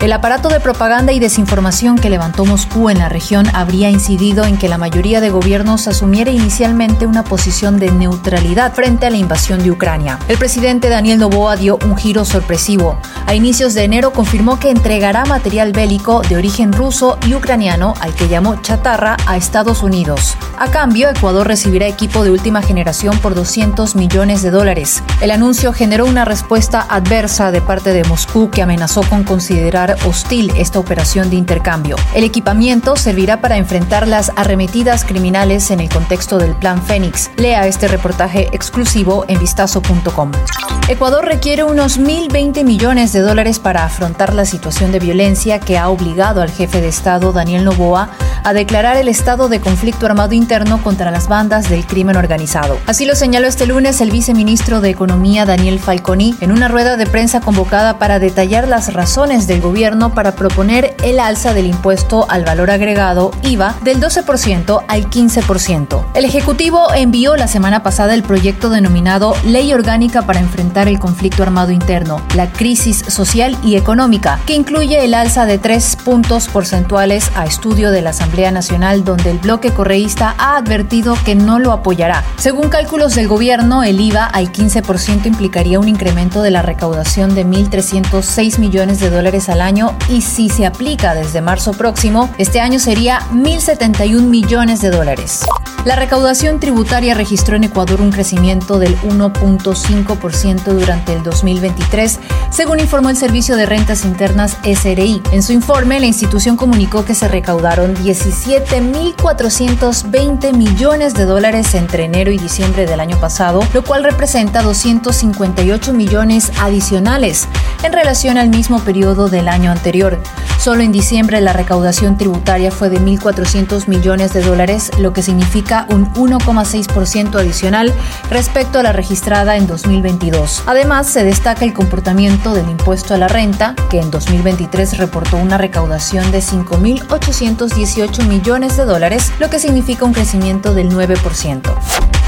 El aparato de propaganda y desinformación que levantó Moscú en la región habría incidido en que la mayoría de gobiernos asumiera inicialmente una posición de neutralidad frente a la invasión de Ucrania. El presidente Daniel Noboa dio un giro sorpresivo. A inicios de enero confirmó que entregará material bélico de origen ruso y ucraniano, al que llamó chatarra, a Estados Unidos. A cambio, Ecuador recibirá equipo de última generación por 200 millones de dólares. El anuncio generó una respuesta adversa de parte de Moscú que amenazó con considerar hostil esta operación de intercambio. El equipamiento servirá para enfrentar las arremetidas criminales en el contexto del Plan Fénix. Lea este reportaje exclusivo en vistazo.com. Ecuador requiere unos 1.020 millones de dólares para afrontar la situación de violencia que ha obligado al jefe de Estado, Daniel Novoa, a declarar el estado de conflicto armado interno contra las bandas del crimen organizado. Así lo señaló este lunes el viceministro de Economía, Daniel Falconi, en una rueda de prensa convocada para detallar las razones del gobierno para proponer el alza del impuesto al valor agregado IVA del 12% al 15%. El Ejecutivo envió la semana pasada el proyecto denominado Ley Orgánica para enfrentar el conflicto armado interno, la crisis social y económica, que incluye el alza de tres puntos porcentuales a estudio de la Asamblea Nacional, donde el bloque correísta ha advertido que no lo apoyará. Según cálculos del gobierno, el IVA al 15% implicaría un incremento de la recaudación de 1.306 millones de dólares al año y si se aplica desde marzo próximo, este año sería 1.071 millones de dólares. La recaudación tributaria registró en Ecuador un crecimiento del 1.5% durante el 2023, según informó el Servicio de Rentas Internas SRI. En su informe, la institución comunicó que se recaudaron 17.420 millones de dólares entre enero y diciembre del año pasado, lo cual representa 258 millones adicionales en relación al mismo periodo del año anterior. Solo en diciembre la recaudación tributaria fue de 1.400 millones de dólares, lo que significa un 1,6% adicional respecto a la registrada en 2022. Además, se destaca el comportamiento del impuesto a la renta, que en 2023 reportó una recaudación de 5.818 millones de dólares, lo que significa un crecimiento del 9%.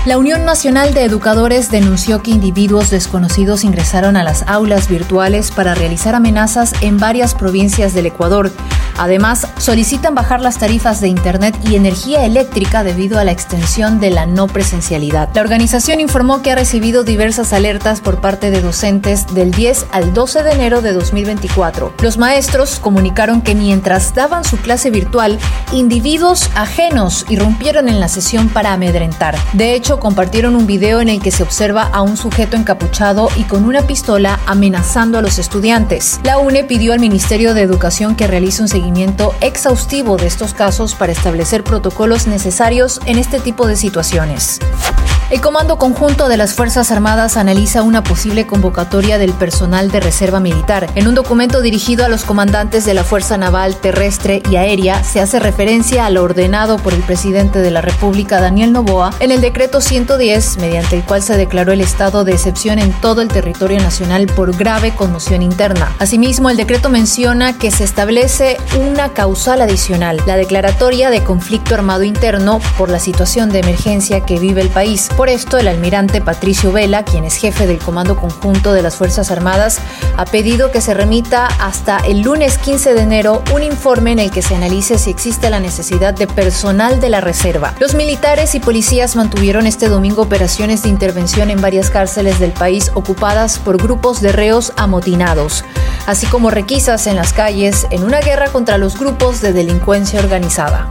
La Unión Nacional de Educadores denunció que individuos desconocidos ingresaron a las aulas virtuales para realizar amenazas en varias provincias del Ecuador. Además, solicitan bajar las tarifas de Internet y energía eléctrica debido a la extensión de la no presencialidad. La organización informó que ha recibido diversas alertas por parte de docentes del 10 al 12 de enero de 2024. Los maestros comunicaron que mientras daban su clase virtual, individuos ajenos irrumpieron en la sesión para amedrentar. De hecho, compartieron un video en el que se observa a un sujeto encapuchado y con una pistola amenazando a los estudiantes. La UNE pidió al Ministerio de Educación que realice un seguimiento exhaustivo de estos casos para establecer protocolos necesarios en este tipo de situaciones. El Comando Conjunto de las Fuerzas Armadas analiza una posible convocatoria del personal de reserva militar. En un documento dirigido a los comandantes de la Fuerza Naval, Terrestre y Aérea, se hace referencia a lo ordenado por el presidente de la República, Daniel Novoa, en el decreto 110, mediante el cual se declaró el estado de excepción en todo el territorio nacional por grave conmoción interna. Asimismo, el decreto menciona que se establece una causal adicional, la declaratoria de conflicto armado interno por la situación de emergencia que vive el país. Por esto, el almirante Patricio Vela, quien es jefe del Comando Conjunto de las Fuerzas Armadas, ha pedido que se remita hasta el lunes 15 de enero un informe en el que se analice si existe la necesidad de personal de la reserva. Los militares y policías mantuvieron este domingo operaciones de intervención en varias cárceles del país ocupadas por grupos de reos amotinados, así como requisas en las calles en una guerra contra los grupos de delincuencia organizada.